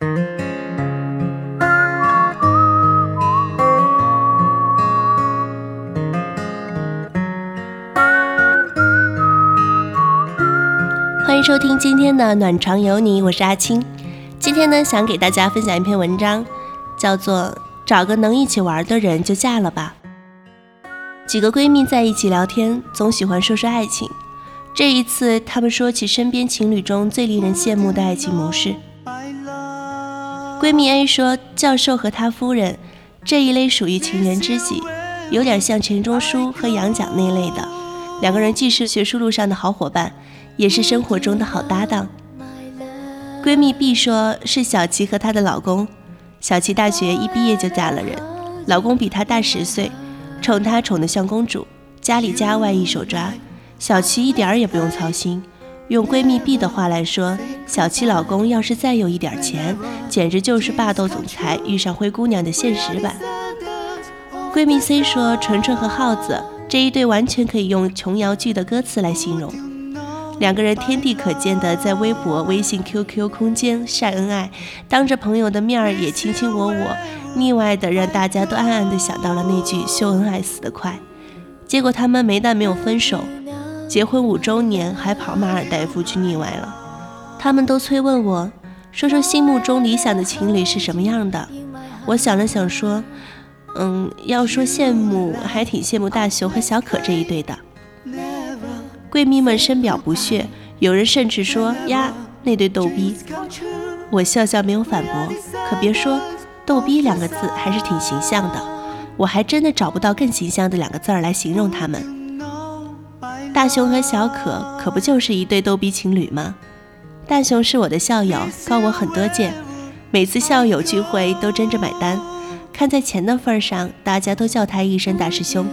欢迎收听今天的暖床有你，我是阿青。今天呢，想给大家分享一篇文章，叫做《找个能一起玩的人就嫁了吧》。几个闺蜜在一起聊天，总喜欢说说爱情。这一次，她们说起身边情侣中最令人羡慕的爱情模式。闺蜜 A 说：“教授和他夫人这一类属于情人知己，有点像钱钟书和杨绛那类的。两个人既是学术路上的好伙伴。”也是生活中的好搭档。闺蜜 B 说是小琪和她的老公。小琪大学一毕业就嫁了人，老公比她大十岁，宠她宠得像公主，家里家外一手抓，小琪一点儿也不用操心。用闺蜜 B 的话来说，小七老公要是再有一点钱，简直就是霸道总裁遇上灰姑娘的现实版。闺蜜 C 说纯纯和耗子这一对完全可以用琼瑶剧的歌词来形容。两个人天地可见的在微博、微信、QQ 空间晒恩爱，当着朋友的面儿也卿卿我我，腻歪的让大家都暗暗的想到了那句“秀恩爱死得快”。结果他们没但没有分手，结婚五周年还跑马尔代夫去腻歪了。他们都催问我，说说心目中理想的情侣是什么样的。我想了想说，嗯，要说羡慕，还挺羡慕大熊和小可这一对的。闺蜜们深表不屑，有人甚至说：“呀，那对逗逼。”我笑笑没有反驳。可别说“逗逼”两个字，还是挺形象的。我还真的找不到更形象的两个字儿来形容他们。大熊和小可可不就是一对逗逼情侣吗？大熊是我的校友，高我很多届，每次校友聚会都争着买单。看在钱的份上，大家都叫他一声大师兄。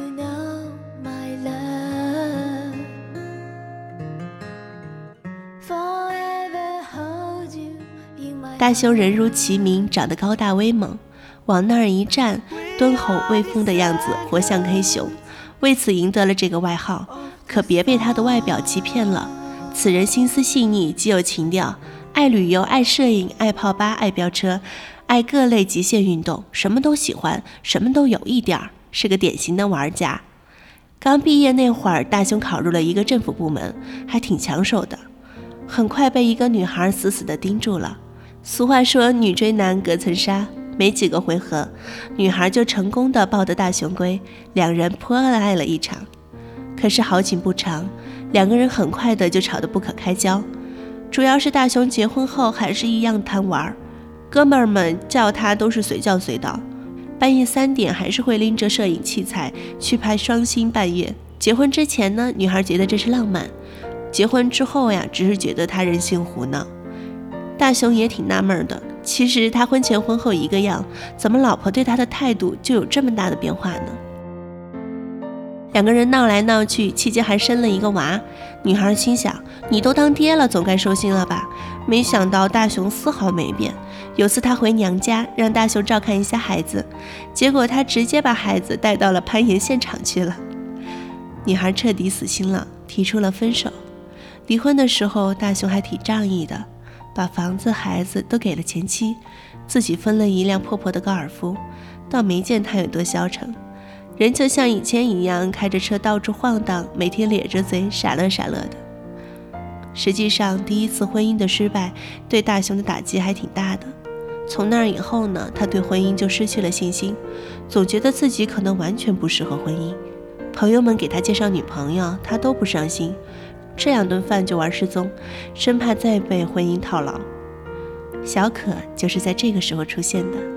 大熊人如其名，长得高大威猛，往那儿一站，敦厚威风的样子，活像黑熊，为此赢得了这个外号。可别被他的外表欺骗了，此人心思细腻，极有情调，爱旅游，爱摄影，爱泡吧，爱飙车，爱各类极限运动，什么都喜欢，什么都有一点儿，是个典型的玩家。刚毕业那会儿，大雄考入了一个政府部门，还挺抢手的，很快被一个女孩死死地盯住了。俗话说，女追男隔层纱，没几个回合，女孩就成功的抱得大雄归，两人颇恩爱了一场。可是好景不长，两个人很快的就吵得不可开交。主要是大熊结婚后还是一样贪玩，哥们儿们叫他都是随叫随到，半夜三点还是会拎着摄影器材去拍双星半月。结婚之前呢，女孩觉得这是浪漫；结婚之后呀，只是觉得他人性胡闹。大雄也挺纳闷的，其实他婚前婚后一个样，怎么老婆对他的态度就有这么大的变化呢？两个人闹来闹去，期间还生了一个娃。女孩心想：你都当爹了，总该收心了吧？没想到大雄丝毫没变。有次他回娘家，让大雄照看一下孩子，结果他直接把孩子带到了攀岩现场去了。女孩彻底死心了，提出了分手。离婚的时候，大雄还挺仗义的。把房子、孩子都给了前妻，自己分了一辆破破的高尔夫，倒没见他有多消沉，人就像以前一样开着车到处晃荡，每天咧着嘴傻乐傻乐的。实际上，第一次婚姻的失败对大雄的打击还挺大的。从那以后呢，他对婚姻就失去了信心，总觉得自己可能完全不适合婚姻。朋友们给他介绍女朋友，他都不上心。吃两顿饭就玩失踪，生怕再被婚姻套牢。小可就是在这个时候出现的。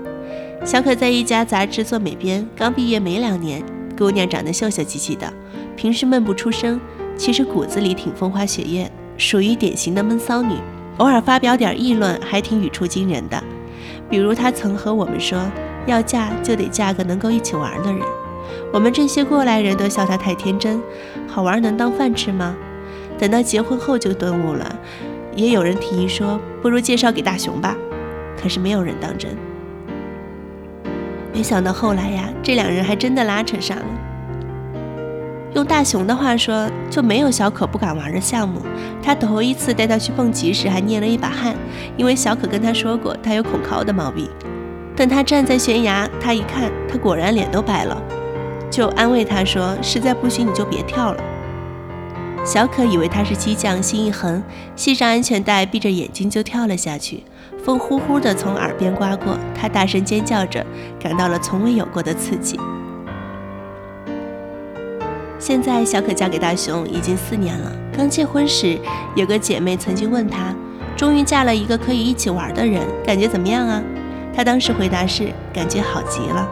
小可在一家杂志做美编，刚毕业没两年，姑娘长得秀秀气气的，平时闷不出声，其实骨子里挺风花雪月，属于典型的闷骚女。偶尔发表点议论，还挺语出惊人的。比如她曾和我们说，要嫁就得嫁个能够一起玩的人。我们这些过来人都笑她太天真，好玩能当饭吃吗？等到结婚后就顿悟了，也有人提议说，不如介绍给大雄吧，可是没有人当真。没想到后来呀，这两人还真的拉扯上了。用大熊的话说，就没有小可不敢玩的项目。他头一次带他去蹦极时，还捏了一把汗，因为小可跟他说过，他有恐高的毛病。等他站在悬崖，他一看，他果然脸都白了，就安慰他说：“实在不行，你就别跳了。”小可以为他是激将，心一横，系上安全带，闭着眼睛就跳了下去。风呼呼地从耳边刮过，他大声尖叫着，感到了从未有过的刺激。现在小可嫁给大雄已经四年了。刚结婚时，有个姐妹曾经问她：“终于嫁了一个可以一起玩的人，感觉怎么样啊？”她当时回答是：“感觉好极了。”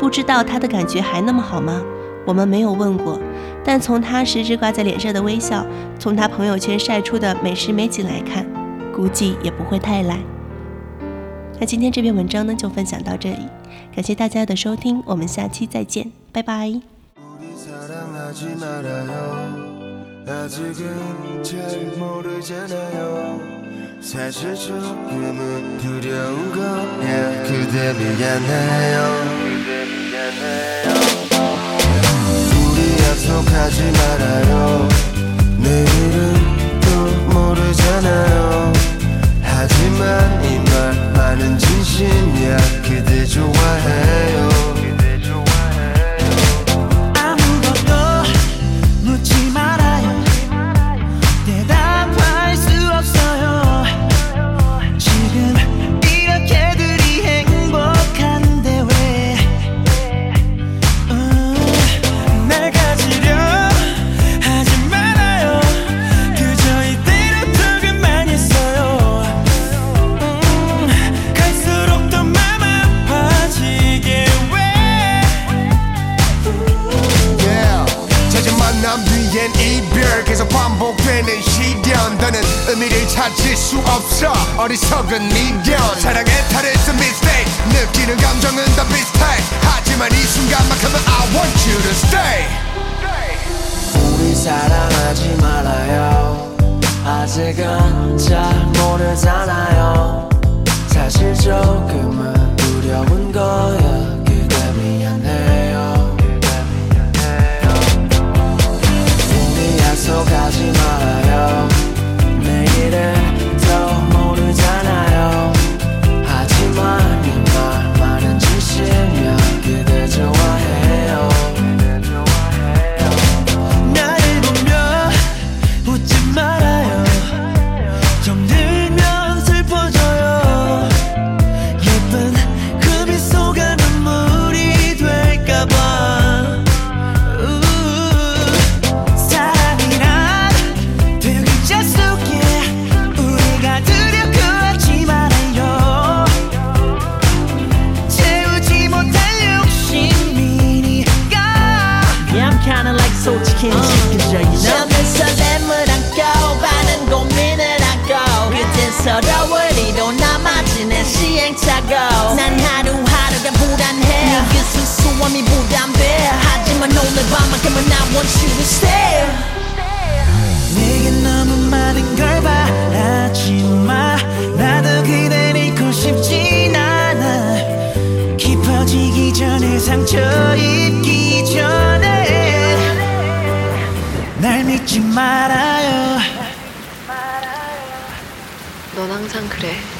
不知道她的感觉还那么好吗？我们没有问过。但从她时时挂在脸上的微笑，从她朋友圈晒出的美食美景来看，估计也不会太赖。那今天这篇文章呢，就分享到这里，感谢大家的收听，我们下期再见，拜拜。 하지 말아요 아직은 잘 모르잖아요 사실 조금은 두려운 거야 그대 미안해요 그대 미안해요 우리 약속하지 말아요 찾을 수 없어. 어리석은 미련 사랑에 탈했던 mistake. 느끼는 감정은 다 비슷해. 하지만 이 순간만큼은 I want you to stay. 우리 사랑하지 말아요. 아직은 잘 모르잖아요. 사실 조금은 두려운 거야 그땐 서로 우리도 남아진 내 시행착오 난 하루하루가 불안해 네그 수수함이 부담돼 하지만 오늘 밤만큼은 I want you to stay 내게 너무 많은 걸 바라지 마 항상 그래.